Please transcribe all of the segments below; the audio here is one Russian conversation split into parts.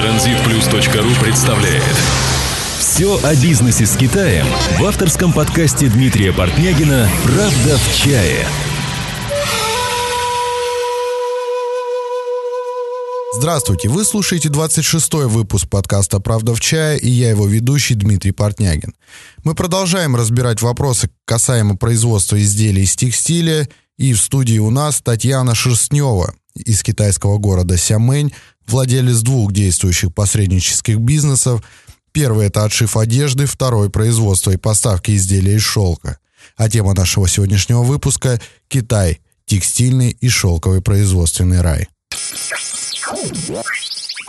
Транзитплюс.ру представляет. Все о бизнесе с Китаем в авторском подкасте Дмитрия Портнягина «Правда в чае» Здравствуйте, вы слушаете 26-й выпуск подкаста «Правда в чае» и я его ведущий Дмитрий Портнягин. Мы продолжаем разбирать вопросы касаемо производства изделий из текстиля, и в студии у нас Татьяна Шерстнева из китайского города Сямэнь, владелец двух действующих посреднических бизнесов. Первый – это отшив одежды, второй – производство и поставки изделий из шелка. А тема нашего сегодняшнего выпуска – Китай – текстильный и шелковый производственный рай.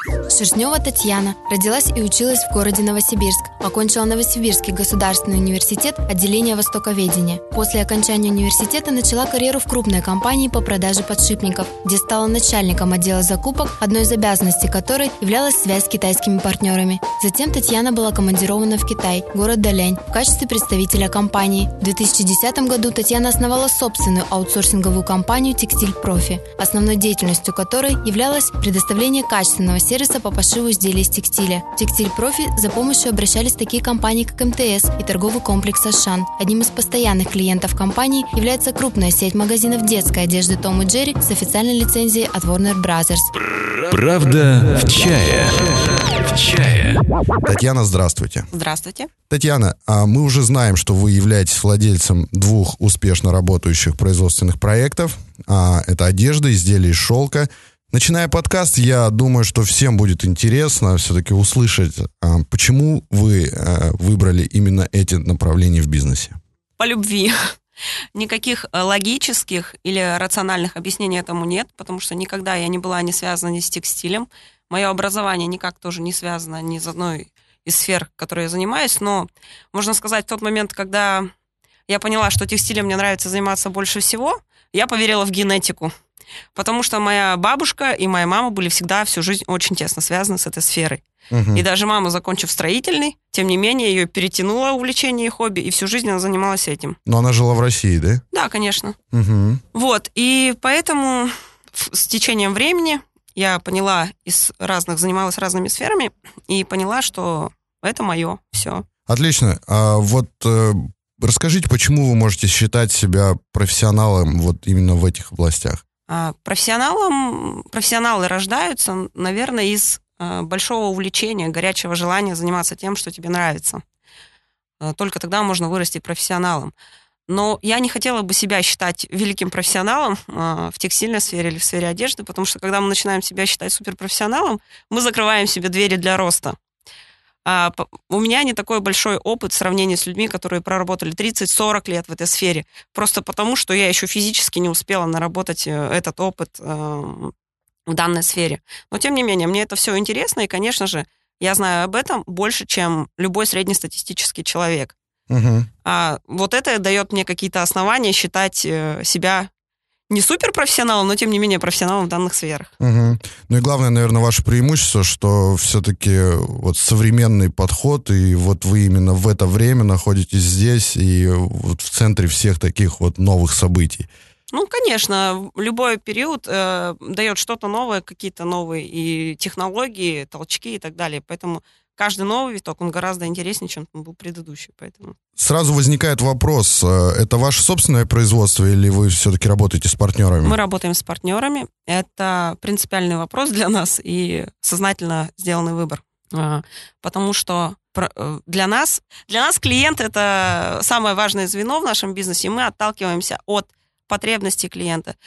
Шерстнева Татьяна родилась и училась в городе Новосибирск. Окончила Новосибирский государственный университет отделения востоковедения. После окончания университета начала карьеру в крупной компании по продаже подшипников, где стала начальником отдела закупок, одной из обязанностей которой являлась связь с китайскими партнерами. Затем Татьяна была командирована в Китай, город Далянь, в качестве представителя компании. В 2010 году Татьяна основала собственную аутсорсинговую компанию «Текстиль Профи», основной деятельностью которой являлось предоставление качественного сервиса по пошиву изделий из текстиля. В «Текстиль Профи» за помощью обращались такие компании, как МТС и торговый комплекс «Ашан». Одним из постоянных клиентов компании является крупная сеть магазинов детской одежды «Том и Джерри» с официальной лицензией от Warner Brothers. Правда в чае. В чае. Татьяна, здравствуйте. Здравствуйте. Татьяна, а мы уже знаем, что вы являетесь владельцем двух успешно работающих производственных проектов. А, это одежда, изделия из шелка – Начиная подкаст, я думаю, что всем будет интересно все-таки услышать, а, почему вы а, выбрали именно эти направления в бизнесе. По любви. Никаких э, логических или рациональных объяснений этому нет, потому что никогда я не была не связана ни с текстилем. Мое образование никак тоже не связано ни с одной из сфер, которой я занимаюсь, но можно сказать, в тот момент, когда я поняла, что текстилем мне нравится заниматься больше всего, я поверила в генетику. Потому что моя бабушка и моя мама были всегда всю жизнь очень тесно связаны с этой сферой. Угу. И даже мама, закончив строительный, тем не менее, ее перетянуло увлечение и хобби, и всю жизнь она занималась этим. Но она жила в России, да? Да, конечно. Угу. Вот, и поэтому с течением времени я поняла, из разных, занималась разными сферами, и поняла, что это мое, все. Отлично. А вот э, расскажите, почему вы можете считать себя профессионалом вот именно в этих областях? А, профессионалом, профессионалы рождаются, наверное, из а, большого увлечения, горячего желания заниматься тем, что тебе нравится. А, только тогда можно вырасти профессионалом. Но я не хотела бы себя считать великим профессионалом в текстильной сфере или в сфере одежды, потому что когда мы начинаем себя считать суперпрофессионалом, мы закрываем себе двери для роста. А, у меня не такой большой опыт в сравнении с людьми, которые проработали 30-40 лет в этой сфере. Просто потому, что я еще физически не успела наработать э, этот опыт э, в данной сфере. Но, тем не менее, мне это все интересно, и, конечно же, я знаю об этом больше, чем любой среднестатистический человек. Угу. А вот это дает мне какие-то основания считать э, себя не суперпрофессионалом, но тем не менее профессионалом в данных сферах. Угу. Ну и главное, наверное, ваше преимущество, что все-таки вот современный подход, и вот вы именно в это время находитесь здесь и вот в центре всех таких вот новых событий. Ну, конечно, любой период э, дает что-то новое, какие-то новые и технологии, толчки и так далее. Поэтому каждый новый виток, он гораздо интереснее, чем был предыдущий, поэтому... Сразу возникает вопрос, э, это ваше собственное производство или вы все-таки работаете с партнерами? Мы работаем с партнерами, это принципиальный вопрос для нас и сознательно сделанный выбор, а, потому что э, для нас, для нас клиент это самое важное звено в нашем бизнесе, и мы отталкиваемся от потребностей клиента.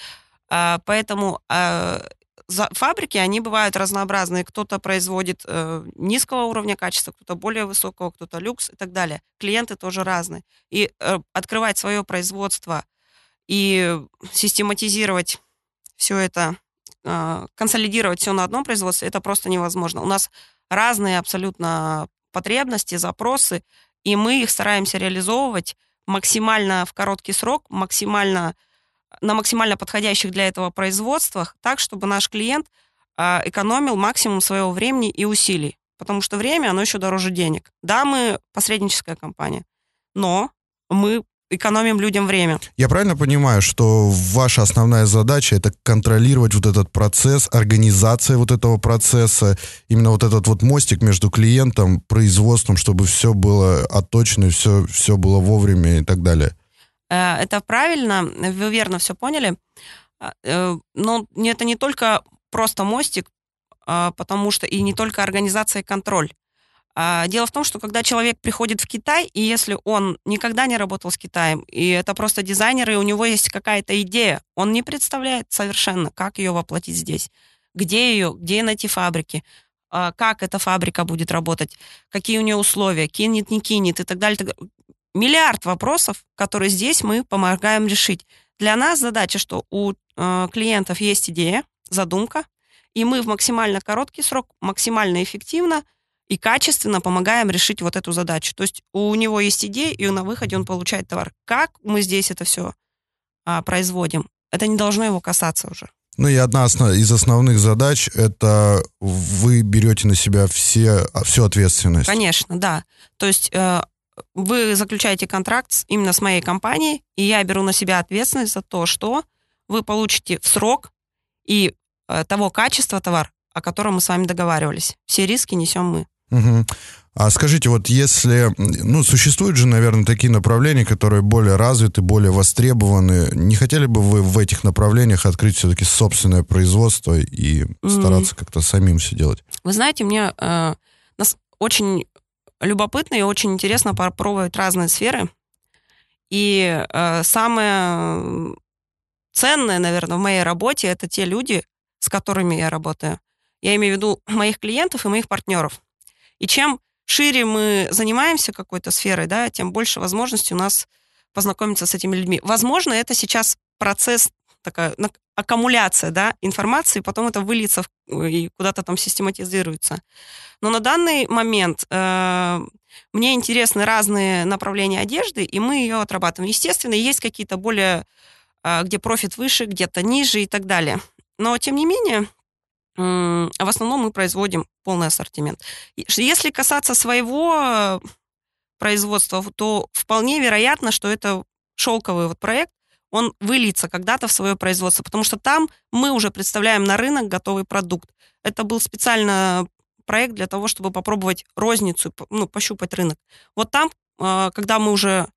А, поэтому а, фабрики, они бывают разнообразные. Кто-то производит э, низкого уровня качества, кто-то более высокого, кто-то люкс и так далее. Клиенты тоже разные. И э, открывать свое производство и систематизировать все это, э, консолидировать все на одном производстве, это просто невозможно. У нас разные абсолютно потребности, запросы, и мы их стараемся реализовывать максимально в короткий срок, максимально на максимально подходящих для этого производствах, так, чтобы наш клиент а, экономил максимум своего времени и усилий. Потому что время, оно еще дороже денег. Да, мы посредническая компания, но мы экономим людям время. Я правильно понимаю, что ваша основная задача это контролировать вот этот процесс, организация вот этого процесса, именно вот этот вот мостик между клиентом, производством, чтобы все было отточено, все, все было вовремя и так далее? Э, это правильно, вы верно все поняли. А, э, но это не только просто мостик, а, потому что и не только организация и контроль. А, дело в том, что когда человек приходит в Китай, и если он никогда не работал с Китаем, и это просто дизайнер, и у него есть какая-то идея, он не представляет совершенно, как ее воплотить здесь, где ее, где найти фабрики, как эта фабрика будет работать, какие у нее условия, кинет, не кинет и так далее. Миллиард вопросов, которые здесь мы помогаем решить. Для нас задача, что у э, клиентов есть идея, задумка, и мы в максимально короткий срок, максимально эффективно и качественно помогаем решить вот эту задачу. То есть у него есть идея, и на выходе он получает товар. Как мы здесь это все а, производим? Это не должно его касаться уже. Ну и одна из основных задач – это вы берете на себя все, всю ответственность. Конечно, да. То есть э, вы заключаете контракт именно с моей компанией, и я беру на себя ответственность за то, что вы получите в срок и э, того качества товар, о котором мы с вами договаривались. Все риски несем мы. Угу. А скажите, вот если, ну, существуют же, наверное, такие направления, которые более развиты, более востребованы, не хотели бы вы в этих направлениях открыть все-таки собственное производство и стараться mm. как-то самим все делать? Вы знаете, мне э, нас очень любопытно и очень интересно попробовать разные сферы. И э, самое ценное, наверное, в моей работе это те люди, с которыми я работаю. Я имею в виду моих клиентов и моих партнеров. И чем шире мы занимаемся какой-то сферой, да, тем больше возможностей у нас познакомиться с этими людьми. Возможно, это сейчас процесс, такая аккумуляция да, информации, потом это выльется в, и куда-то там систематизируется. Но на данный момент э, мне интересны разные направления одежды, и мы ее отрабатываем. Естественно, есть какие-то более, э, где профит выше, где-то ниже и так далее. Но, тем не менее, в основном мы производим полный ассортимент. Если касаться своего э, производства, то вполне вероятно, что это шелковый вот проект, он выльется когда-то в свое производство, потому что там мы уже представляем на рынок готовый продукт. Это был специально проект для того, чтобы попробовать розницу, ну, пощупать рынок. Вот там, э, когда мы уже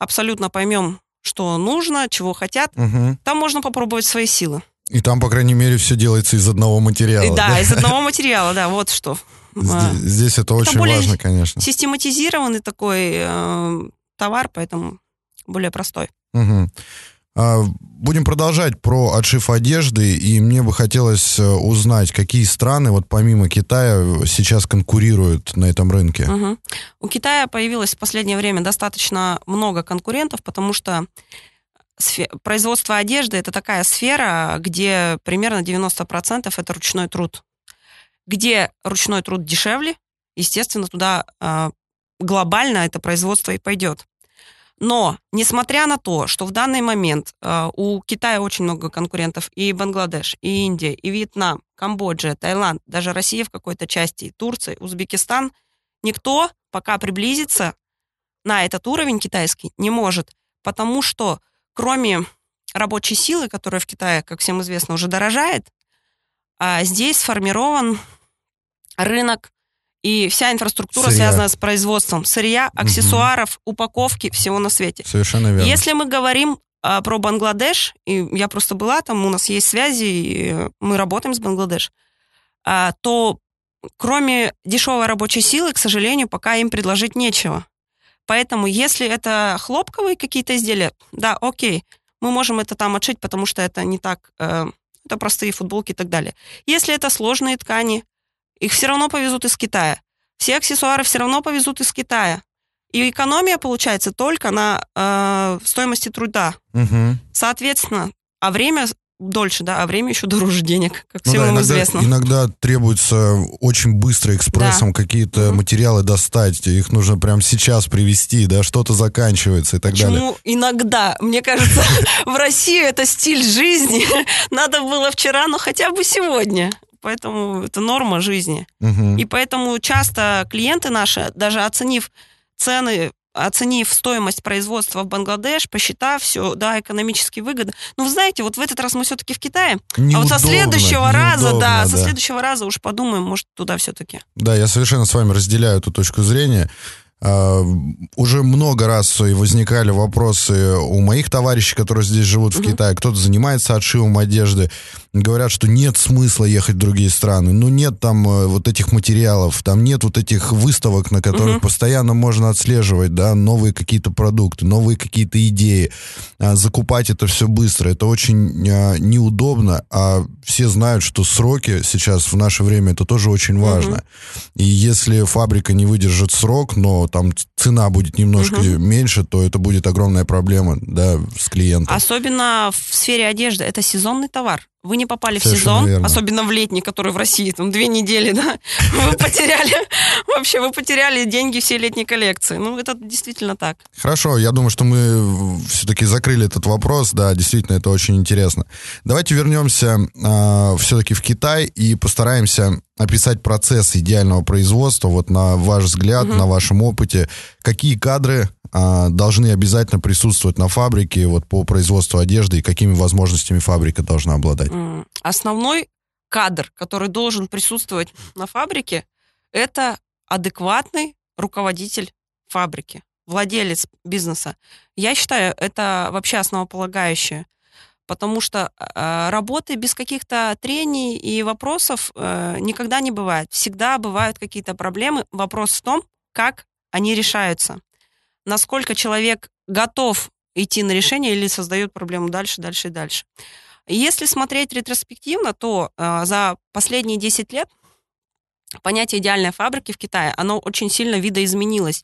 абсолютно поймем, что нужно, чего хотят, угу. там можно попробовать свои силы. И там, по крайней мере, все делается из одного материала. Да, да? из одного материала, да, вот что. Здесь, а, здесь это, очень важно, конечно. Систематизированный такой э, товар, поэтому более простой. Угу. А, будем продолжать про отшив одежды, и мне бы хотелось э, узнать, какие страны, вот помимо Китая, сейчас конкурируют на этом рынке. Угу. У Китая появилось в последнее время достаточно много конкурентов, потому что производство одежды это такая сфера, где примерно 90% это ручной труд. Где ручной труд дешевле, естественно, туда э, глобально это производство и пойдет. Но, несмотря на то, что в данный момент э, у Китая очень много конкурентов, и Бангладеш, и Индия, и Вьетнам, Камбоджа, Таиланд, даже Россия в какой-то части, и Турция, Узбекистан, никто пока приблизиться на этот уровень китайский не может, потому что кроме рабочей силы, которая в Китае, как всем известно, уже дорожает, а здесь сформирован рынок и вся инфраструктура сырья. связана с производством сырья, аксессуаров, угу. упаковки, всего на свете. Совершенно верно. Если мы говорим а, про Бангладеш, и я просто была там, у нас есть связи, и мы работаем с Бангладеш, а, то кроме дешевой рабочей силы, к сожалению, пока им предложить нечего. Поэтому, если это хлопковые какие-то изделия, да, окей, мы можем это там отшить, потому что это не так, э, это простые футболки и так далее. Если это сложные ткани, их все равно повезут из Китая. Все аксессуары все равно повезут из Китая. И экономия получается только на э, стоимости труда. Угу. Соответственно, а время дольше, да, а время еще дороже денег, как ну всем да, иногда, известно. Иногда требуется очень быстро экспрессом да. какие-то mm материалы достать, их нужно прямо сейчас привезти, да, что-то заканчивается и так Почему далее. иногда? Мне кажется, в России это стиль жизни. Надо было вчера, но хотя бы сегодня. Поэтому это норма жизни. И поэтому часто клиенты наши, даже оценив цены оценив стоимость производства в Бангладеш, посчитав все, да, экономически выгодно. Но вы знаете, вот в этот раз мы все-таки в Китае, Неудобно, а вот со следующего раза, неудобно, да, со следующего раза уж подумаем, может, туда все-таки. Да, я совершенно с вами разделяю эту точку зрения. А, уже много раз и возникали вопросы у моих товарищей, которые здесь живут в Мгм. Китае. Кто-то занимается отшивом одежды. Говорят, что нет смысла ехать в другие страны. Ну, нет там э, вот этих материалов, там нет вот этих выставок, на которых Мгм. постоянно можно отслеживать, да, новые какие-то продукты, новые какие-то идеи. А, Закупать это все быстро. Это очень а, неудобно, а все знают, что сроки сейчас в наше время это тоже очень важно. И если фабрика не выдержит срок, но там цена будет немножко Мгм. меньше, то это будет огромная проблема, да, с клиентом. Особенно в сфере одежды. Это сезонный товар. Вы не попали в Совершенно сезон, верно. особенно в летний, который в России, там две недели, да, вы потеряли, вообще вы потеряли деньги все летней коллекции. Ну, это действительно так. Хорошо, я думаю, что мы все-таки закрыли этот вопрос. Да, действительно, это очень интересно. Давайте вернемся все-таки в Китай и постараемся описать процесс идеального производства. Вот на ваш взгляд, Мгм. на вашем опыте, какие кадры а, должны обязательно присутствовать на фабрике вот по производству одежды и какими возможностями фабрика должна обладать? Основной кадр, который должен присутствовать на фабрике, это адекватный руководитель фабрики, владелец бизнеса. Я считаю, это вообще основополагающее. Потому что э, работы без каких-то трений и вопросов э, никогда не бывает. Всегда бывают какие-то проблемы. Вопрос в том, как они решаются. Насколько человек готов идти на решение или создает проблему дальше, дальше и дальше. Если смотреть ретроспективно, то э, за последние 10 лет понятие идеальной фабрики в Китае, оно очень сильно видоизменилось.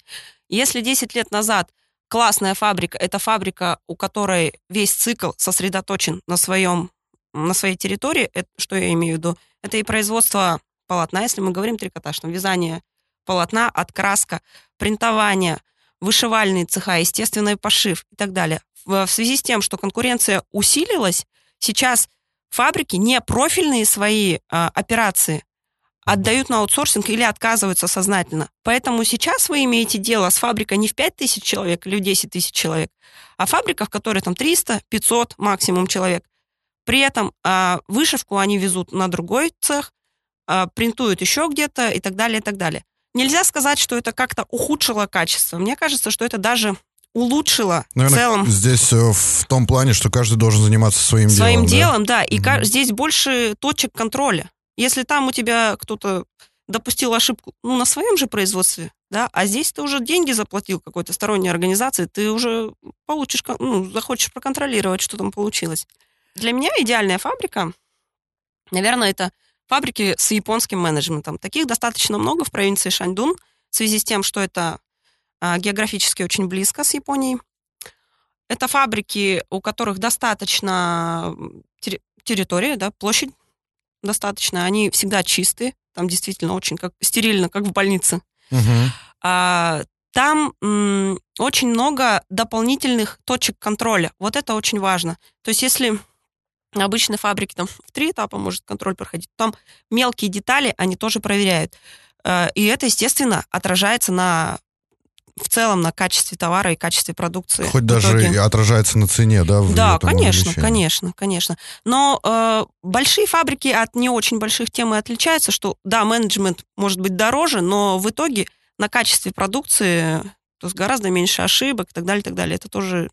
Если 10 лет назад классная фабрика – это фабрика, у которой весь цикл сосредоточен на, своем, на своей территории, это, что я имею в виду, это и производство полотна, если мы говорим трикотаж, там вязание полотна, откраска, принтование, вышивальные цеха, естественный пошив и так далее. В, связи с тем, что конкуренция усилилась, сейчас фабрики не профильные свои а, операции отдают на аутсорсинг или отказываются сознательно. Поэтому сейчас вы имеете дело с фабрикой не в 5 тысяч человек или в 10 тысяч человек, а фабрика, в которой там 300, 500 максимум человек. При этом а, вышивку они везут на другой цех, а, принтуют еще где-то и так далее, и так далее. Нельзя сказать, что это как-то ухудшило качество. Мне кажется, что это даже улучшило в Наверное, целом здесь э, в том плане, что каждый должен заниматься своим, своим делом. да? делом, да, и ка- Мгм. здесь больше точек контроля. Если там у тебя кто-то допустил ошибку, ну, на своем же производстве, да, а здесь ты уже деньги заплатил какой-то сторонней организации, ты уже получишь, ну, захочешь проконтролировать, что там получилось. Для меня идеальная фабрика, наверное, это фабрики с японским менеджментом. Таких достаточно много в провинции Шаньдун, в связи с тем, что это а, географически очень близко с Японией. Это фабрики, у которых достаточно территория, да, площадь достаточно. Они всегда чистые. Там действительно очень как стерильно, как в больнице. Мгм. А, там м, очень много дополнительных точек контроля. Вот это очень важно. То есть если на обычной фабрике там в три этапа может контроль проходить, там мелкие детали они тоже проверяют. Э, И это, естественно, отражается на в целом на качестве товара и качестве продукции. Хоть даже итоге. и отражается на цене, да? в Да, конечно, конечно, конечно. Но э, большие фабрики от не очень больших тем и отличаются, что да, менеджмент может быть дороже, но в итоге на качестве продукции то есть гораздо меньше ошибок и так далее, и так далее. Это тоже,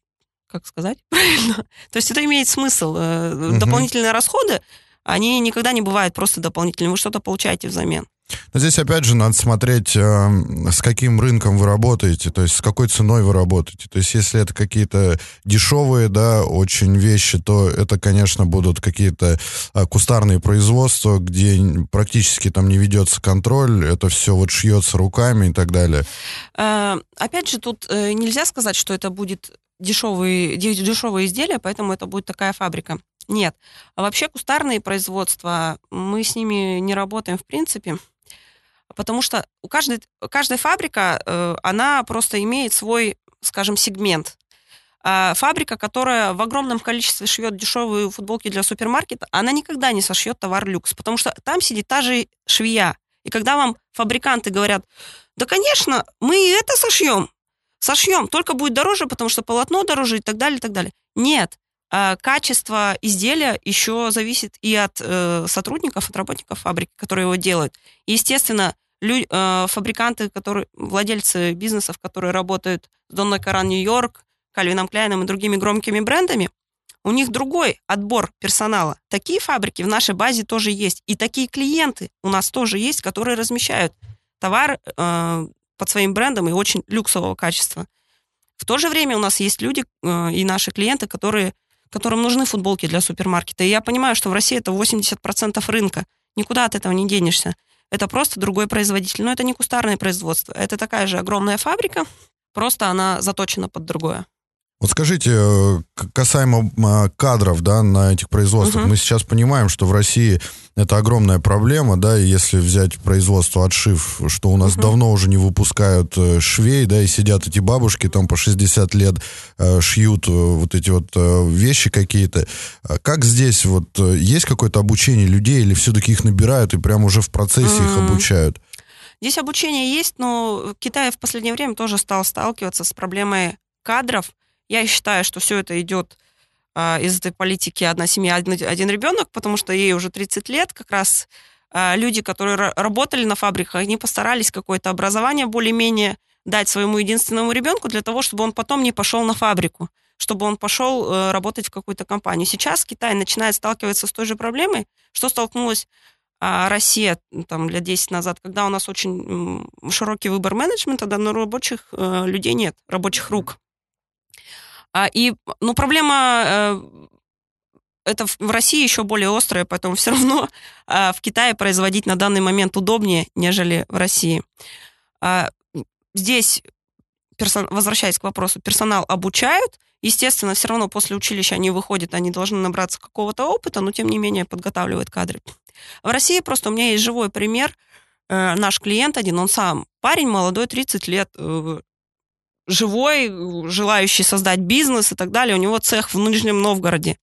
как сказать правильно? То есть это имеет смысл. Мгм. Дополнительные расходы, они никогда не бывают просто дополнительными. Вы что-то получаете взамен. Но здесь, опять же, надо смотреть, э, с каким рынком вы работаете, то есть с какой ценой вы работаете. То есть если это какие-то дешевые, да, очень вещи, то это, конечно, будут какие-то э, кустарные производства, где практически там не ведется контроль, это все вот шьется руками и так далее. Опять же, тут нельзя сказать, что это будет дешевые, де- дешевые изделия, поэтому это будет такая фабрика. Нет. А вообще кустарные производства, мы с ними не работаем в принципе, потому что у каждой, каждая фабрика, э, она просто имеет свой, скажем, сегмент. А фабрика, которая в огромном количестве шьет дешевые футболки для супермаркета, она никогда не сошьет товар люкс, потому что там сидит та же швея. И когда вам фабриканты говорят, да, конечно, мы и это сошьем, сошьем, только будет дороже, потому что полотно дороже и так далее, и так далее. Нет, а качество изделия еще зависит и от э, сотрудников, от работников фабрики, которые его делают. естественно, лю- э, фабриканты, которые, владельцы бизнесов, которые работают с Донной Каран Нью-Йорк, Кальвином Кляйном и другими громкими брендами, у них другой отбор персонала. Такие фабрики в нашей базе тоже есть. И такие клиенты у нас тоже есть, которые размещают товар э, под своим брендом и очень люксового качества. В то же время у нас есть люди э, и наши клиенты, которые, которым нужны футболки для супермаркета. И я понимаю, что в России это 80% рынка. Никуда от этого не денешься. Это просто другой производитель. Но это не кустарное производство. Это такая же огромная фабрика, просто она заточена под другое. Вот скажите, э, касаемо а, кадров, да, на этих производствах, угу. мы сейчас понимаем, что в России это огромная проблема, да, если взять производство отшив, что у нас угу. давно уже не выпускают э, швей, да, и сидят эти бабушки там по 60 лет э, шьют вот эти вот вещи какие-то. А как здесь вот есть какое-то обучение людей или все-таки их набирают и прямо уже в процессе угу. их обучают? Здесь обучение есть, но Китай в последнее время тоже стал сталкиваться с проблемой кадров, я считаю, что все это идет а, из этой политики «одна семья, один, один ребенок», потому что ей уже 30 лет, как раз а, люди, которые работали на фабриках, они постарались какое-то образование более-менее дать своему единственному ребенку для того, чтобы он потом не пошел на фабрику, чтобы он пошел э, работать в какую-то компанию. Сейчас Китай начинает сталкиваться с той же проблемой, что столкнулась а, Россия там, лет 10 назад, когда у нас очень широкий выбор менеджмента, да, но рабочих э, людей нет, рабочих рук. А, и, ну, проблема э, это в России еще более острая, поэтому все равно а, в Китае производить на данный момент удобнее, нежели в России. А, здесь, возвращаясь к вопросу, персонал обучают. Естественно, все равно после училища они выходят, они должны набраться какого-то опыта, но тем не менее подготавливают кадры. В России просто у меня есть живой пример. Э, наш клиент один, он сам парень молодой, 30 лет, э, живой, желающий создать бизнес и так далее. У него цех в Нижнем Новгороде.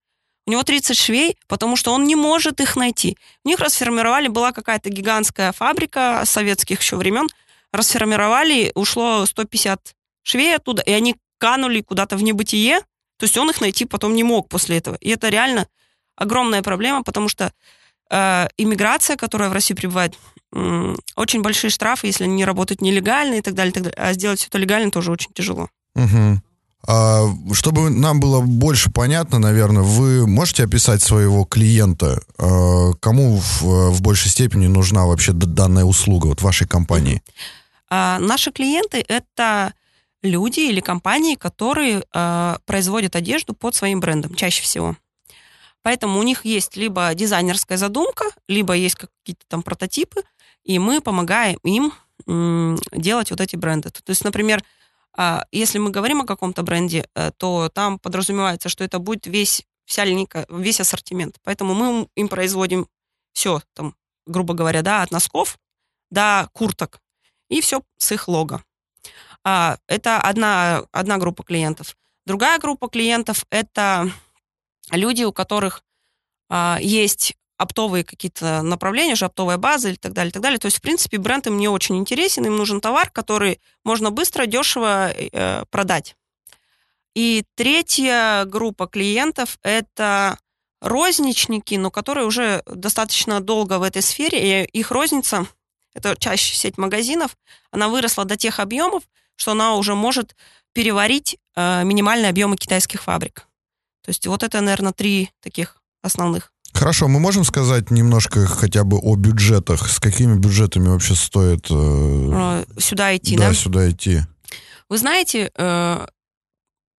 У него 30 швей, потому что он не может их найти. У них расформировали, была какая-то гигантская фабрика советских еще времен, расформировали, ушло 150 швей оттуда, и они канули куда-то в небытие, то есть он их найти потом не мог после этого. И это реально огромная проблема, потому что иммиграция, которая в России прибывает, очень большие штрафы, если они не работают нелегально и так далее, и так далее. А сделать все это легально тоже очень тяжело. Угу. А, чтобы нам было больше понятно, наверное, вы можете описать своего клиента, а, кому в, в большей степени нужна вообще данная услуга вот вашей компании? А, наши клиенты это люди или компании, которые а, производят одежду под своим брендом чаще всего. Поэтому у них есть либо дизайнерская задумка, либо есть какие-то там прототипы, и мы помогаем им делать вот эти бренды. То есть, например, а, если мы говорим о каком-то бренде, э, то там подразумевается, что это будет весь, вся линейка, весь ассортимент. Поэтому мы им производим все, там, грубо говоря, да, от носков до курток, и все с их лого. А, это одна, одна группа клиентов. Другая группа клиентов – это люди, у которых а, есть оптовые какие-то направления, уже оптовая база и так далее, и так далее. То есть, в принципе, бренд им не очень интересен, им нужен товар, который можно быстро, дешево э, продать. И третья группа клиентов – это розничники, но которые уже достаточно долго в этой сфере, и их розница, это чаще сеть магазинов, она выросла до тех объемов, что она уже может переварить э, минимальные объемы китайских фабрик. То есть вот это, наверное, три таких основных. Хорошо, мы можем сказать немножко хотя бы о бюджетах. С какими бюджетами вообще стоит... Э, сюда идти, да? Да, сюда идти. Вы знаете, э,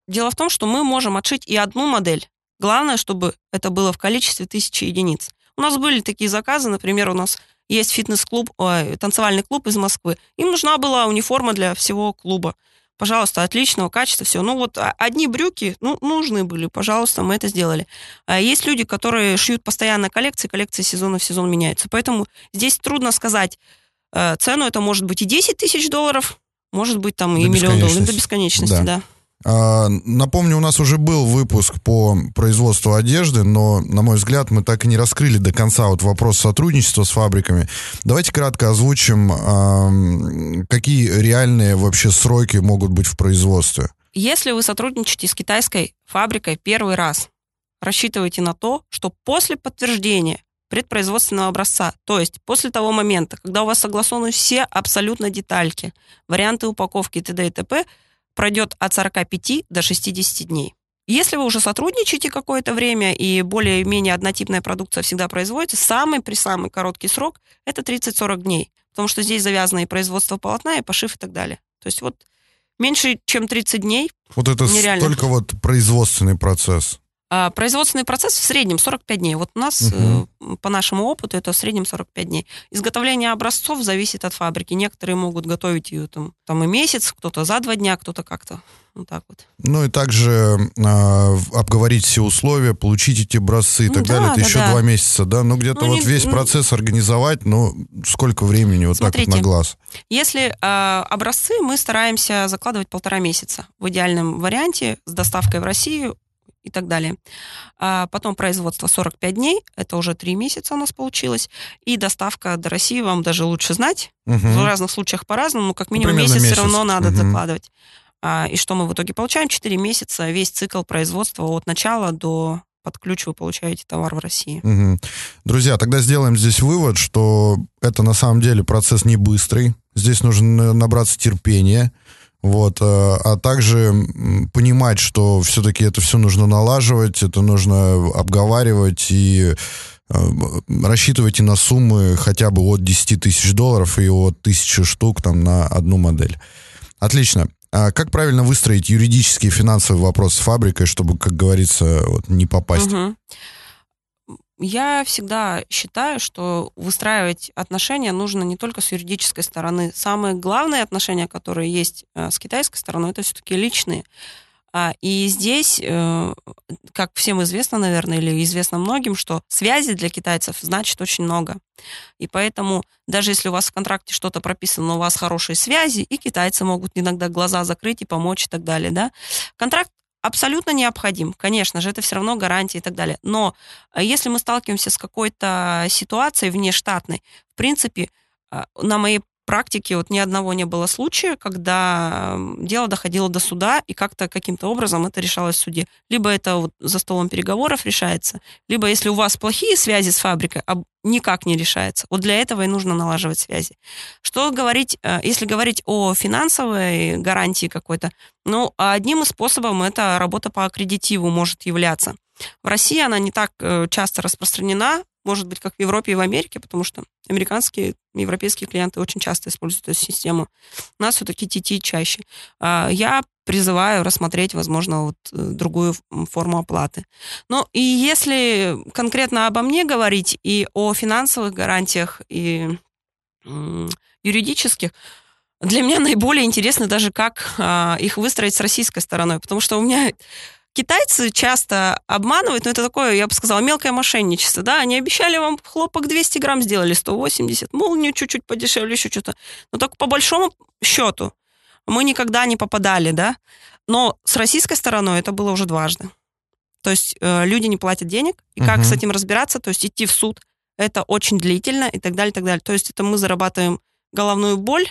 дело в том, что мы можем отшить и одну модель. Главное, чтобы это было в количестве тысячи единиц. У нас были такие заказы, например, у нас есть фитнес-клуб, танцевальный клуб из Москвы. Им нужна была униформа для всего клуба пожалуйста, отличного качества, все. Ну вот а, одни брюки, ну, нужны были, пожалуйста, мы это сделали. А есть люди, которые шьют постоянно коллекции, коллекции сезона в сезон меняются. Поэтому здесь трудно сказать э, цену, это может быть и 10 тысяч долларов, может быть там и миллион долларов, до бесконечности, да. да. А, напомню, у нас уже был выпуск по производству одежды, но, на мой взгляд, мы так и не раскрыли до конца вот вопрос сотрудничества с фабриками. Давайте кратко озвучим, какие реальные вообще сроки могут быть в производстве. Если вы сотрудничаете с китайской фабрикой первый раз, рассчитывайте на то, что после подтверждения предпроизводственного образца, то есть после того момента, когда у вас согласованы все абсолютно детальки, варианты упаковки т.д. и т.п., пройдет от 45 до 60 дней. Если вы уже сотрудничаете какое-то время и более-менее однотипная продукция всегда производится, самый при самый короткий срок – это 30-40 дней, потому что здесь завязано и производство полотна, и пошив и так далее. То есть вот меньше, чем 30 дней Вот это нереально. только вот производственный процесс. А, производственный процесс в среднем 45 дней. Вот у нас, угу. по нашему опыту, это в среднем 45 дней. Изготовление образцов зависит от фабрики. Некоторые могут готовить ее там, там и месяц, кто-то за два дня, кто-то как-то. Вот так вот. Ну и также э, обговорить все условия, получить эти образцы и ну, так да, далее. Это да, еще да. два месяца, да? Ну где-то ну, вот не, весь ну, процесс организовать, ну сколько времени вот смотрите, так вот на глаз? Если э, образцы мы стараемся закладывать полтора месяца в идеальном варианте с доставкой в Россию и так далее. А потом производство 45 дней, это уже 3 месяца у нас получилось. И доставка до России вам даже лучше знать. Угу. В разных случаях по-разному, но как минимум ну, месяц, месяц все равно надо угу. закладывать. А, и что мы в итоге получаем? 4 месяца, весь цикл производства от начала до под ключ вы получаете товар в России. Угу. Друзья, тогда сделаем здесь вывод, что это на самом деле процесс не быстрый. Здесь нужно набраться терпения. Вот, э, а также понимать, что все-таки это все нужно налаживать, это нужно обговаривать и э, рассчитывайте на суммы хотя бы от 10 тысяч долларов и от тысячи штук там на одну модель. Отлично. А как правильно выстроить юридический и финансовый вопрос с фабрикой, чтобы, как говорится, вот, не попасть? Угу. Я всегда считаю, что выстраивать отношения нужно не только с юридической стороны. Самые главные отношения, которые есть э, с китайской стороной, это все-таки личные. А, и здесь, э, как всем известно, наверное, или известно многим, что связи для китайцев значит очень много. И поэтому даже если у вас в контракте что-то прописано, но у вас хорошие связи, и китайцы могут иногда глаза закрыть и помочь и так далее. Да? Контракт абсолютно необходим. Конечно же, это все равно гарантия и так далее. Но э, если мы сталкиваемся с какой-то ситуацией внештатной, в принципе, э, на моей практике вот ни одного не было случая, когда дело доходило до суда, и как-то каким-то образом это решалось в суде. Либо это вот за столом переговоров решается, либо если у вас плохие связи с фабрикой, а никак не решается. Вот для этого и нужно налаживать связи. Что говорить, э, если говорить о финансовой гарантии какой-то, ну, одним из способов это работа по аккредитиву может являться. В России она не так э, часто распространена, может быть, как в Европе и в Америке, потому что американские, европейские клиенты очень часто используют эту систему. У нас все-таки TT чаще. А, я призываю рассмотреть, возможно, вот э, другую форму оплаты. Ну, и если конкретно обо мне говорить и о финансовых гарантиях, и юридических, для меня наиболее интересно даже, как а, их выстроить с российской стороной, потому что у меня Китайцы часто обманывают, но это такое, я бы сказала, мелкое мошенничество, да, они обещали вам хлопок 200 грамм, сделали 180, молнию чуть-чуть подешевле, еще что-то, но только по большому счету мы никогда не попадали, да, но с российской стороной это было уже дважды. То есть э, люди не платят денег, и как uh-huh. с этим разбираться, то есть идти в суд, это очень длительно и так далее, и так далее. То есть это мы зарабатываем головную боль,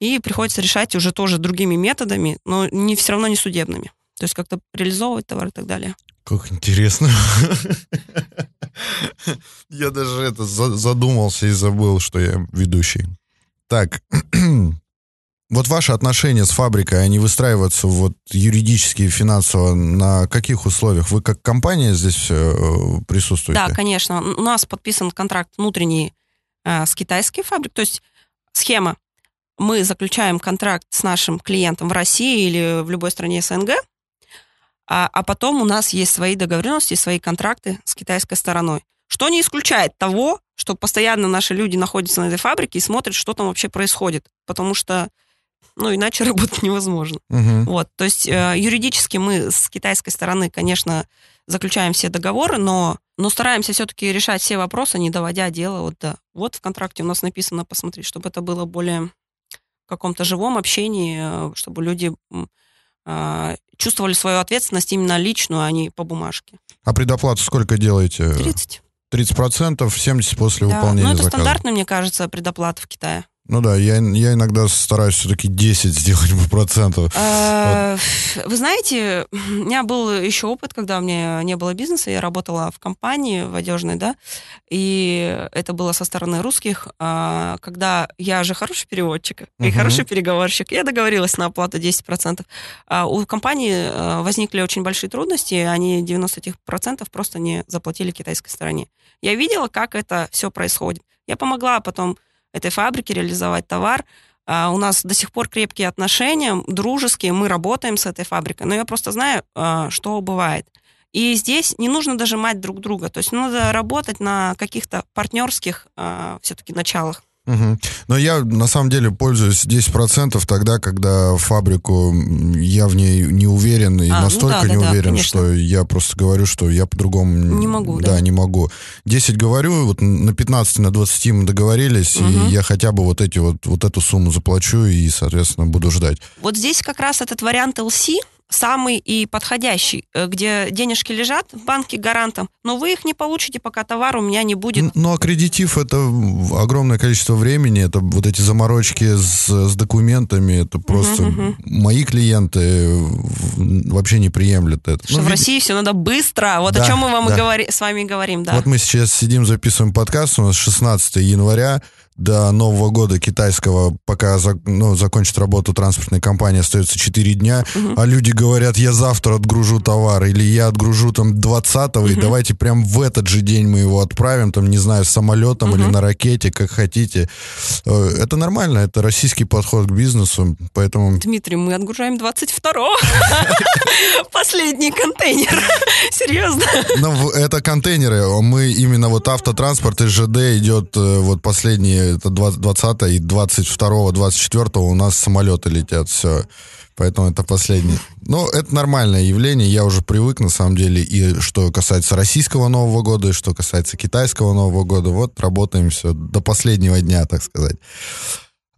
и приходится решать уже тоже другими методами, но не все равно не судебными. То есть как-то реализовывать товар и так далее. Как интересно. Я даже это задумался и забыл, что я ведущий. Так, вот ваши отношения с фабрикой, они выстраиваются вот юридически и финансово на каких условиях? Вы как компания здесь э, присутствуете? Да, конечно. У нас подписан контракт внутренний э, с китайской фабрикой, то есть схема. Мы заключаем контракт с нашим клиентом в России или в любой стране СНГ, а, а потом у нас есть свои договоренности, свои контракты с китайской стороной. Что не исключает того, что постоянно наши люди находятся на этой фабрике и смотрят, что там вообще происходит. Потому что, ну, иначе работать невозможно. Угу. Вот, то есть э, юридически мы с китайской стороны, конечно, заключаем все договоры, но, но стараемся все-таки решать все вопросы, не доводя дело вот до... Вот в контракте у нас написано, посмотреть, чтобы это было более в каком-то живом общении, э, чтобы люди чувствовали свою ответственность именно личную, а не по бумажке. А предоплату сколько делаете? 30. 30 процентов, 70 после Да. выполнения Ну, это заказа. стандартная, мне кажется, предоплата в Китае. Ну да, я, я иногда стараюсь все-таки 10 сделать по проценту. Э, Вы знаете, у меня был еще опыт, когда у меня не было бизнеса, я работала в компании в одежной, да, и это было со стороны русских, а, когда я же хороший переводчик и хороший переговорщик, я договорилась на оплату 10%. А у компании э, возникли очень большие трудности, они 90% просто не заплатили китайской стороне. Я видела, как это все происходит. Я помогла потом этой фабрике реализовать товар, а, У нас до сих пор крепкие отношения, дружеские, мы работаем с этой фабрикой, но я просто знаю, а, что бывает. И здесь не нужно дожимать друг друга, то есть надо работать на каких-то партнерских все-таки началах. Мгм. Но я на самом деле пользуюсь 10% тогда, когда фабрику я в ней не уверен и А, ну настолько да, да, не да, уверен, конечно. что я просто говорю, что я по-другому Не могу, Да, да. не могу. 10 говорю, вот на 15, на 20 мы договорились, Мгм. и я хотя бы вот эти вот, вот эту сумму заплачу и, соответственно, буду ждать. Вот здесь как раз этот вариант LC самый и подходящий, э, где денежки лежат в банке гарантом, но вы их не получите, пока товар у меня не будет. Н- Ну, аккредитив — это огромное количество времени, это вот эти заморочки с, с документами, это просто мгм. мои клиенты вообще не приемлят это. Что Ну, в России все надо быстро. Вот Да, о чем мы вам да. и говори, с вами говорим, да. Вот мы сейчас сидим, записываем подкаст, у нас 16 января, до Нового года китайского, пока ну, закончит работу транспортной компании, остается 4 дня, а люди говорят, я завтра отгружу товар, или я отгружу там 20 и давайте прям в этот же день мы его отправим, там, не знаю, самолетом или на ракете, как хотите. Э, Это нормально, это российский подход к бизнесу, поэтому... Дмитрий, мы отгружаем 22-го. Последний контейнер. Серьезно. Ну, это контейнеры. Мы именно вот автотранспорт и ЖД идет э, вот последние, это 20 20 и 22 24 у нас самолеты летят, все. Поэтому это последний. Но это нормальное явление, я уже привык, на самом деле, и что касается российского Нового года, и что касается китайского Нового года, вот работаем все до последнего дня, так сказать.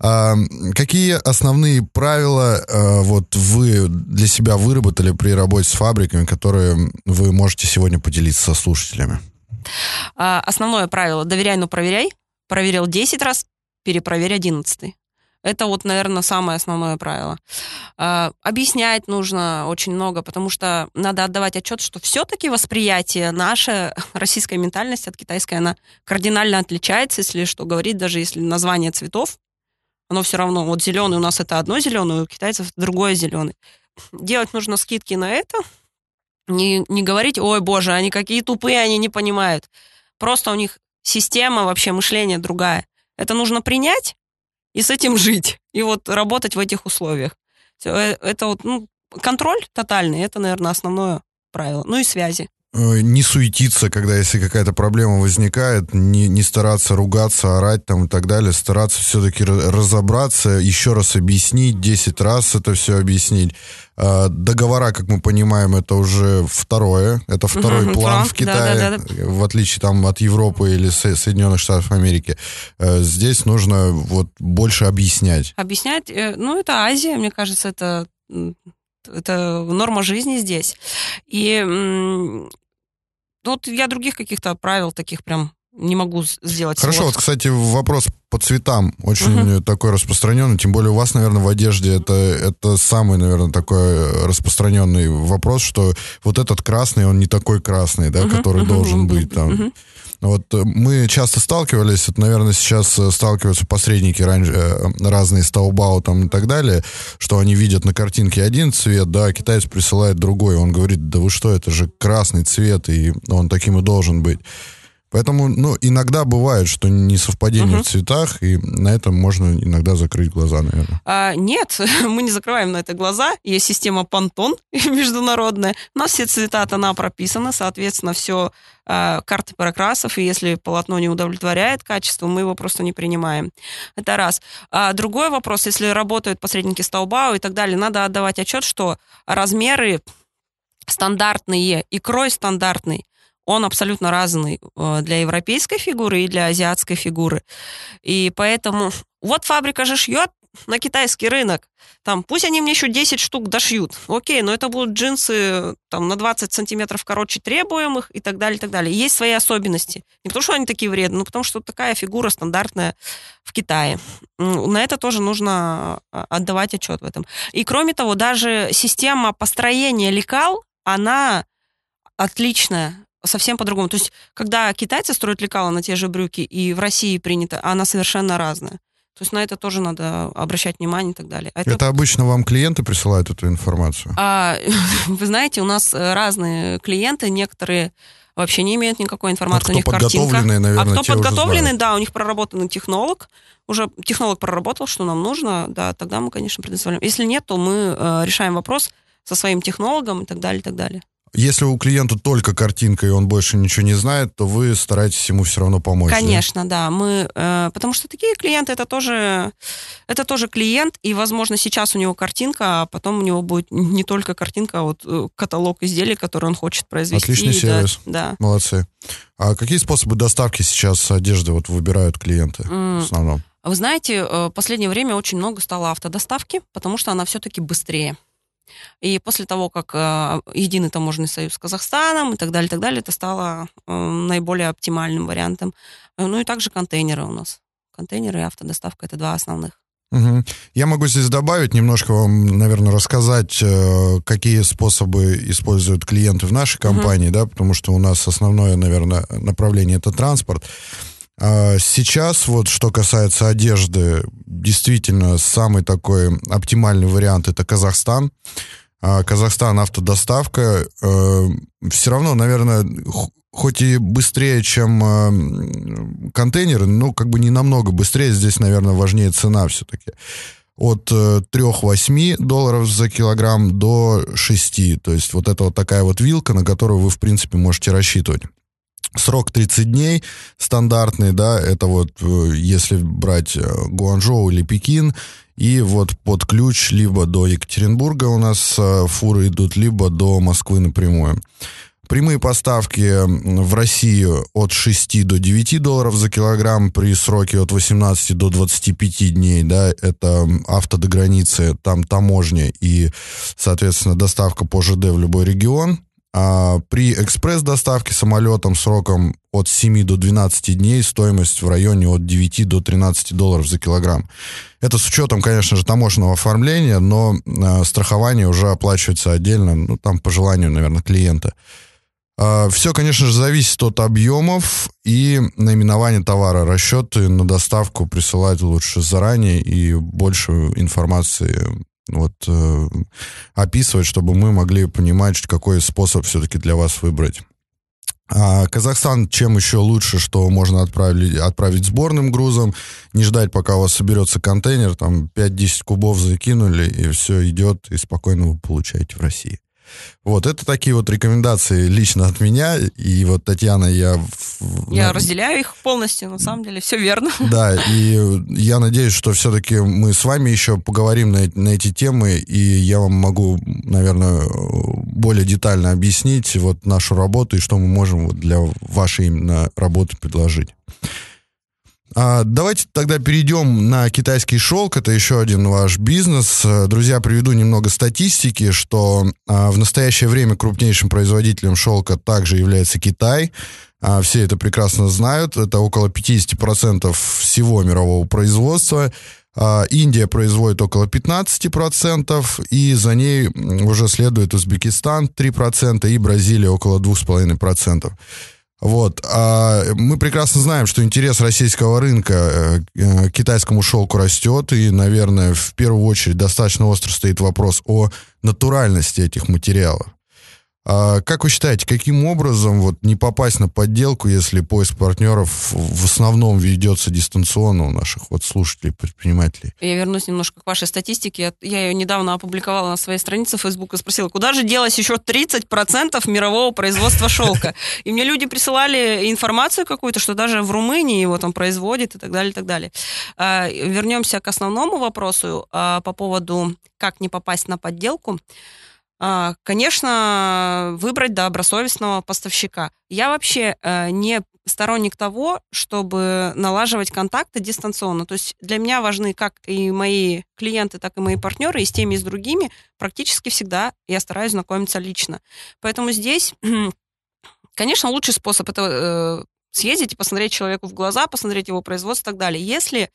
А, какие основные правила а, вот вы для себя выработали при работе с фабриками, которые вы можете сегодня поделиться со слушателями? А, Основное правило – доверяй, но проверяй. Проверил 10 раз, перепроверь 11. Это вот, наверное, самое основное правило. А, Объяснять нужно очень много, потому что надо отдавать отчет, что все-таки восприятие наше, российская ментальность от китайской, она кардинально отличается, если что говорить, даже если название цветов, оно все равно, вот зеленый у нас это одно зеленый, у китайцев другое зеленый. Делать нужно скидки на это, не, не говорить, ой, боже, они какие тупые, они не понимают. Просто у них система вообще мышления другая. Это нужно принять и с этим жить. И вот работать в этих условиях. Э, Это вот, ну, контроль тотальный, это, наверное, основное правило. Ну и связи. Э, Не суетиться, когда если какая-то проблема возникает, не, не стараться ругаться, орать там и так далее, стараться все-таки разобраться, еще раз объяснить, 10 раз это все объяснить. А, Договора, как мы понимаем, это уже второе, это второй Мгм, план план, в Китае, да-да-да. в отличие там от Европы или Со- Соединенных Штатов Америки. Э, Здесь нужно вот больше объяснять. Объяснять, э, ну, это Азия, мне кажется, это, это норма жизни здесь. И ну, вот я других каких-то правил таких прям не могу сделать. Хорошо, вот, сводств. кстати, вопрос по цветам очень Мгм. такой распространенный, тем более у вас, наверное, в одежде это, это самый, наверное, такой распространенный вопрос, что вот этот красный, он не такой красный, да, Мгм, который мгм, должен быть там. мгм. Вот э, мы часто сталкивались, вот, наверное, сейчас э, сталкиваются посредники раньше, э, разные с Taobao там и так далее, что они видят на картинке один цвет, да, а китаец присылает другой, он говорит, да вы что, это же красный цвет, и он таким и должен быть. Поэтому, ну, иногда бывает, что несовпадение Мгм. в цветах, и на этом можно иногда закрыть глаза, наверное. А, нет, мы не закрываем на это глаза. Есть система Pantone международная. У нас все цвета тона прописаны, соответственно, все карты прокрасов, и если полотно не удовлетворяет качество, мы его просто не принимаем. Это раз. А другой вопрос, если работают посредники с Taobao и так далее, надо отдавать отчет, что размеры стандартные и крой стандартный, он абсолютно разный э, для европейской фигуры и для азиатской фигуры. И поэтому вот фабрика же шьет, на китайский рынок. Там, пусть они мне еще 10 штук дошьют. Окей, но это будут джинсы там, на 20 сантиметров короче требуемых и так далее, и так далее. Есть свои особенности. Не потому, что они такие вредные, но потому, что такая фигура стандартная в Китае. На это тоже нужно а, отдавать отчет в этом. И кроме того, даже система построения лекал, она отличная совсем по-другому. То есть, когда китайцы строят лекала на те же брюки, и в России принято, она совершенно разная. То есть на это тоже надо обращать внимание и так далее. А это... это обычно вам клиенты присылают эту информацию? А, вы знаете, у нас э, разные клиенты, некоторые вообще не имеют никакой информации, вот кто у них картинка. Наверное, а кто подготовленный, да, у них проработанный технолог, уже технолог проработал, что нам нужно, да, тогда мы, конечно, предоставляем. Если нет, то мы э, решаем вопрос со своим технологом и так далее, и так далее. Если у клиента только картинка, и он больше ничего не знает, то вы стараетесь ему все равно помочь. Конечно, да. да. Мы, э, потому что такие клиенты это тоже, это тоже клиент, и, возможно, сейчас у него картинка, а потом у него будет не только картинка, а вот э, каталог изделий, который он хочет произвести. Отличный сервис. Да, да. Молодцы. А какие способы доставки сейчас одежды вот выбирают клиенты mm. в основном? Вы знаете, э, в последнее время очень много стало автодоставки, потому что она все-таки быстрее. И после того, как э, Единый таможенный союз с Казахстаном и так далее, и так далее, это стало э, наиболее оптимальным вариантом. Э, ну и также контейнеры у нас. Контейнеры и автодоставка — это два основных. Угу. Я могу здесь добавить, немножко вам, наверное, рассказать, какие способы используют клиенты в нашей компании, угу. да, потому что у нас основное, наверное, направление это транспорт. А сейчас, вот что касается одежды, действительно, самый такой оптимальный вариант это Казахстан. А Казахстан автодоставка. Э, Все равно, наверное, хоть и быстрее, чем э, контейнеры, но как бы не намного быстрее. Здесь, наверное, важнее цена все-таки. От 3-8 э, долларов за килограмм до 6. То есть вот это вот такая вот вилка, на которую вы, в принципе, можете рассчитывать. Срок 30 дней стандартный, да, это вот э, если брать э, Гуанчжоу или Пекин, и вот под ключ либо до Екатеринбурга у нас э, фуры идут, либо до Москвы напрямую. Прямые поставки в Россию от 6 до 9 долларов за килограмм при сроке от 18 до 25 дней, да, это авто до границы, там таможня и, соответственно, доставка по ЖД в любой регион, а при экспресс-доставке самолетом сроком от 7 до 12 дней стоимость в районе от 9 до 13 долларов за килограмм. Это с учетом, конечно же, таможенного оформления, но э, страхование уже оплачивается отдельно, ну, там по желанию, наверное, клиента. Э, все, конечно же, зависит от объемов и наименования товара. Расчеты на доставку присылать лучше заранее и больше информации вот э, описывать, чтобы мы могли понимать, какой способ все-таки для вас выбрать. А Казахстан чем еще лучше, что можно отправить, отправить сборным грузом, не ждать, пока у вас соберется контейнер, там 5-10 кубов закинули, и все идет, и спокойно вы получаете в России. Вот, это такие вот рекомендации лично от меня. И вот, Татьяна, я... Я разделяю их полностью, на самом деле, все верно. Да, и я надеюсь, что все-таки мы с вами еще поговорим на, на эти темы, и я вам могу, наверное, более детально объяснить вот нашу работу и что мы можем вот для вашей именно работы предложить. А, давайте тогда перейдем на китайский шелк. Это еще один ваш бизнес. Друзья, приведу немного статистики, что а, в настоящее время крупнейшим производителем шелка также является Китай. А, все это прекрасно знают. Это около 50% всего мирового производства. Индия производит около 15%, и за ней уже следует Узбекистан 3% и Бразилия около 2,5%. Вот. А мы прекрасно знаем, что интерес российского рынка э, э, к китайскому шелку растет, и, наверное, в первую очередь достаточно остро стоит вопрос о натуральности этих материалов. А как вы считаете, каким образом вот не попасть на подделку, если поиск партнеров в основном ведется дистанционно у наших вот слушателей, предпринимателей? Я вернусь немножко к вашей статистике. Я ее недавно опубликовала на своей странице в Facebook и спросила, куда же делось еще 30% мирового производства шелка? И мне люди присылали информацию какую-то, что даже в Румынии его там производят и так далее, и так далее. А, вернемся к основному вопросу а, по поводу, как не попасть на подделку. А, конечно, выбрать добросовестного поставщика. Я вообще э, не сторонник того, чтобы налаживать контакты дистанционно. То есть для меня важны как и мои клиенты, так и мои партнеры, и с теми, и с другими практически всегда я стараюсь знакомиться лично. Поэтому здесь, конечно, лучший способ это э, съездить и посмотреть человеку в глаза, посмотреть его производство и так далее. Если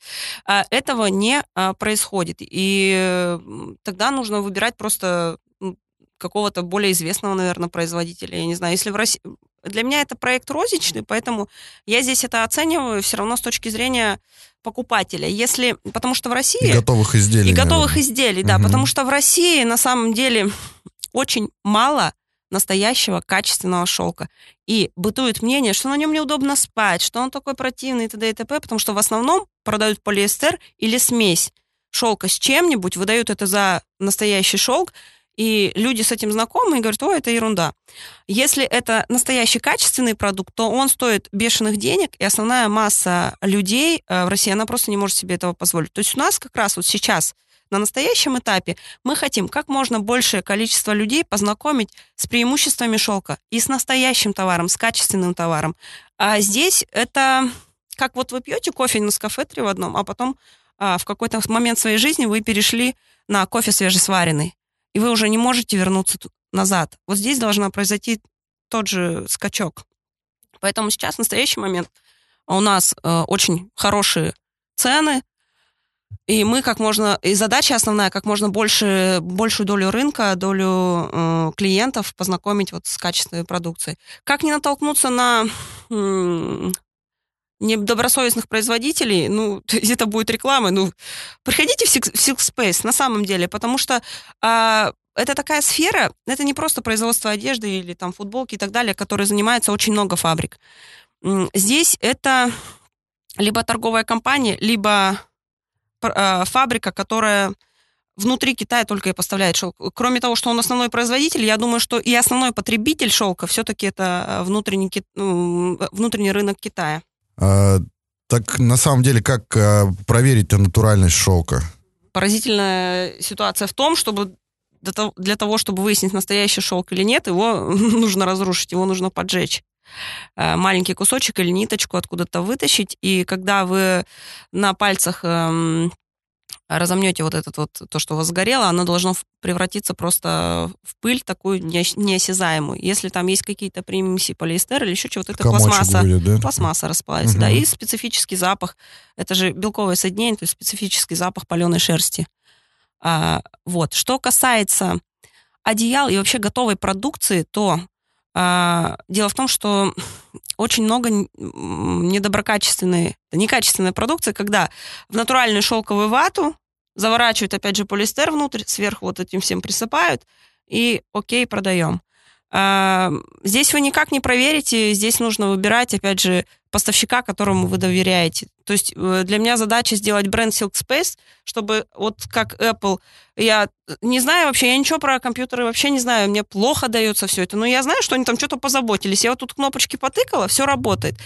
э, этого не э, происходит, и тогда нужно выбирать просто какого-то более известного, наверное, производителя. Я не знаю, если в России... Для меня это проект розничный, поэтому я здесь это оцениваю все равно с точки зрения покупателя. Если... Потому что в России... И готовых изделий. И готовых наверное. изделий, да. Угу. Потому что в России на самом деле очень мало настоящего качественного шелка. И бытует мнение, что на нем неудобно спать, что он такой противный и т.д. и т.п., потому что в основном продают полиэстер или смесь шелка с чем-нибудь, выдают это за настоящий шелк, и люди с этим знакомы и говорят, о, это ерунда. Если это настоящий качественный продукт, то он стоит бешеных денег, и основная масса людей э, в России, она просто не может себе этого позволить. То есть у нас как раз вот сейчас на настоящем этапе мы хотим как можно большее количество людей познакомить с преимуществами шелка и с настоящим товаром, с качественным товаром. А здесь это как вот вы пьете кофе на кафе три в одном, а потом а, в какой-то момент своей жизни вы перешли на кофе свежесваренный и вы уже не можете вернуться назад. Вот здесь должна произойти тот же скачок. Поэтому сейчас, в настоящий момент, у нас э, очень хорошие цены, и мы как можно, и задача основная, как можно больше, большую долю рынка, долю э, клиентов познакомить вот с качественной продукцией. Как не натолкнуться на недобросовестных производителей, ну, это будет реклама, ну, приходите в Silk Space на самом деле, потому что а, это такая сфера, это не просто производство одежды или там футболки и так далее, которой занимается очень много фабрик. Здесь это либо торговая компания, либо а, фабрика, которая внутри Китая только и поставляет шелк. Кроме того, что он основной производитель, я думаю, что и основной потребитель шелка все-таки это внутренний, ну, внутренний рынок Китая. А, так на самом деле, как а, проверить натуральность шелка? Поразительная ситуация в том, чтобы для того, чтобы выяснить, настоящий шелк или нет, его нужно разрушить, его нужно поджечь а, маленький кусочек или ниточку откуда-то вытащить, и когда вы на пальцах эм, разомнете вот этот вот, то, что у вас сгорело, оно должно превратиться просто в пыль такую неосязаемую. Если там есть какие-то примеси полиэстер или еще чего-то, это пластмасса, будет, да? пластмасса расплавится, угу. да, и специфический запах, это же белковое соединение, то есть специфический запах паленой шерсти. А, вот. Что касается одеял и вообще готовой продукции, то дело в том, что очень много недоброкачественной, некачественной продукции, когда в натуральную шелковую вату заворачивают, опять же, полиэстер внутрь, сверху вот этим всем присыпают, и окей, продаем. А, здесь вы никак не проверите, здесь нужно выбирать, опять же, поставщика, которому вы доверяете. То есть э, для меня задача сделать бренд Silk Space, чтобы вот как Apple, я не знаю вообще, я ничего про компьютеры вообще не знаю, мне плохо дается все это, но я знаю, что они там что-то позаботились. Я вот тут кнопочки потыкала, все работает.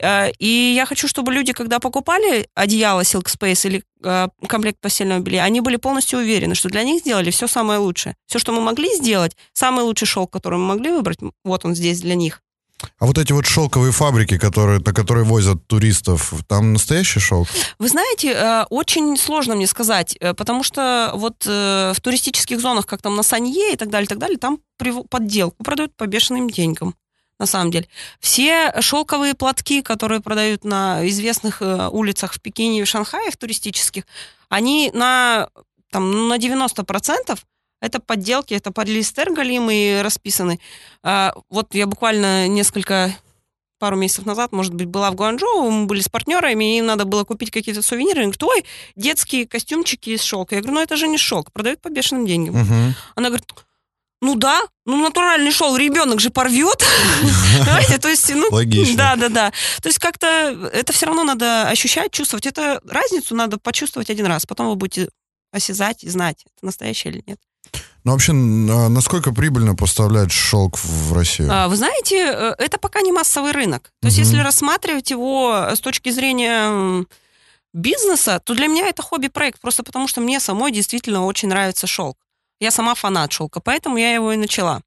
Э, и я хочу, чтобы люди, когда покупали одеяло Silk Space или э, комплект постельного белья, они были полностью уверены, что для них сделали все самое лучшее. Все, что мы могли сделать, самый лучший шелк, который мы могли выбрать, вот он здесь для них. А вот эти вот шелковые фабрики, которые, на которые возят туристов, там настоящий шелк? Вы знаете, э, очень сложно мне сказать, э, потому что вот э, в туристических зонах, как там на Санье и так далее, и так далее, там подделку продают по бешеным деньгам на самом деле. Все шелковые платки, которые продают на известных улицах в Пекине и в Шанхае, в туристических, они на, там, на 90% это подделки, это полиэстер галимый расписанный. А, вот я буквально несколько пару месяцев назад, может быть, была в Гуанчжоу, мы были с партнерами, и им надо было купить какие-то сувениры. Они говорят, ой, детские костюмчики из шелка. Я говорю, ну это же не шелк, продают по бешеным деньгам. Угу. Она говорит, ну да, ну натуральный шел, ребенок же порвет. то есть, ну, Логично. Да, да, да. То есть как-то это все равно надо ощущать, чувствовать. Это разницу надо почувствовать один раз, потом вы будете осязать и знать, это настоящее или нет. Ну, вообще, а насколько прибыльно поставлять шелк в Россию? А, вы знаете, э, это пока не массовый рынок. То есть, если рассматривать его с точки зрения бизнеса, то для меня это хобби-проект, просто потому что мне самой действительно очень нравится шелк. Я сама фанат шелка, поэтому я его и начала.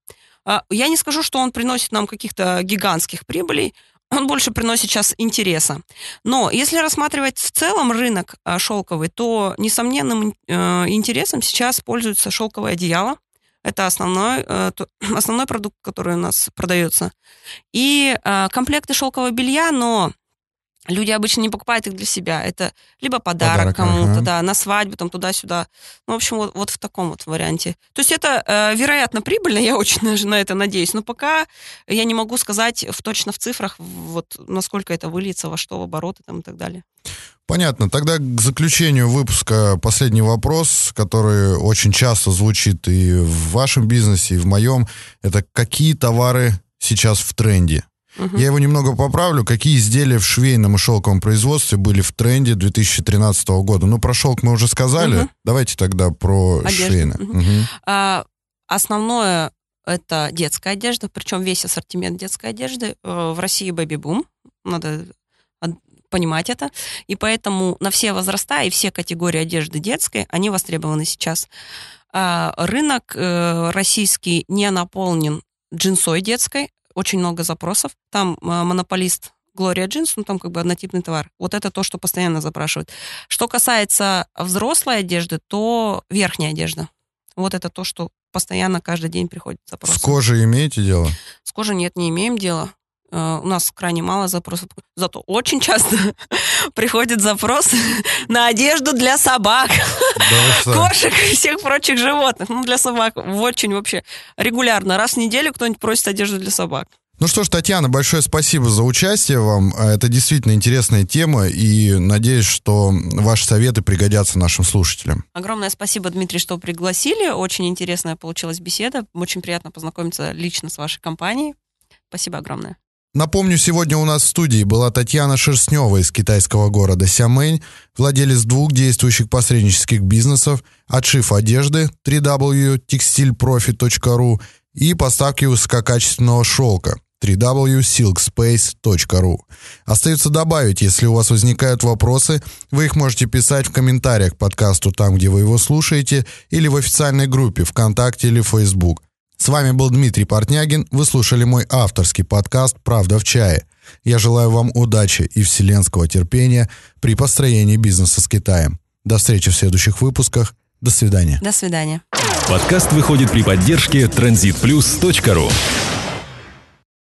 А, я не скажу, что он приносит нам каких-то гигантских прибылей, он больше приносит сейчас интереса. Но если рассматривать в целом рынок а, шелковый, то несомненным э, интересом сейчас пользуется шелковое одеяло. Это основной, э, основной продукт, который у нас продается. И э, комплекты шелкового белья, но Люди обычно не покупают их для себя. Это либо подарок, подарок кому-то, ага. да, на свадьбу, там туда-сюда. Ну, в общем, вот, вот в таком вот варианте. То есть это, э, вероятно, прибыльно, я очень на это надеюсь, но пока я не могу сказать в, точно в цифрах, вот насколько это выльется, во что, в обороты там и так далее. Понятно. Тогда к заключению выпуска последний вопрос, который очень часто звучит и в вашем бизнесе, и в моем. Это какие товары сейчас в тренде? Угу. Я его немного поправлю. Какие изделия в швейном и шелковом производстве были в тренде 2013 года? Ну, про шелк мы уже сказали. Угу. Давайте тогда про одежда. швейное. Угу. Угу. А, основное это детская одежда, причем весь ассортимент детской одежды. Э, в России бэби-бум, надо понимать это. И поэтому на все возраста и все категории одежды детской, они востребованы сейчас. А, рынок э, российский не наполнен джинсой детской, очень много запросов. Там а, монополист Глория Джинс, ну там как бы однотипный товар. Вот это то, что постоянно запрашивают. Что касается взрослой одежды, то верхняя одежда. Вот это то, что постоянно каждый день приходит запрос. С кожей имеете дело? С кожей нет, не имеем дела. Uh, у нас крайне мало запросов. Зато очень часто приходит запрос на одежду для собак, да кошек и всех прочих животных. Ну, для собак очень вообще регулярно. Раз в неделю кто-нибудь просит одежду для собак. Ну что ж, Татьяна, большое спасибо за участие вам. Это действительно интересная тема, и надеюсь, что ваши советы пригодятся нашим слушателям. Огромное спасибо, Дмитрий, что пригласили. Очень интересная получилась беседа. Очень приятно познакомиться лично с вашей компанией. Спасибо огромное. Напомню, сегодня у нас в студии была Татьяна Шерстнева из китайского города Сямэнь, владелец двух действующих посреднических бизнесов «Отшив одежды» www.textilprofit.ru и поставки высококачественного шелка www.silkspace.ru. Остается добавить, если у вас возникают вопросы, вы их можете писать в комментариях к подкасту там, где вы его слушаете, или в официальной группе ВКонтакте или Facebook. С вами был Дмитрий Портнягин. Вы слушали мой авторский подкаст «Правда в чае». Я желаю вам удачи и вселенского терпения при построении бизнеса с Китаем. До встречи в следующих выпусках. До свидания. До свидания. Подкаст выходит при поддержке transitplus.ru.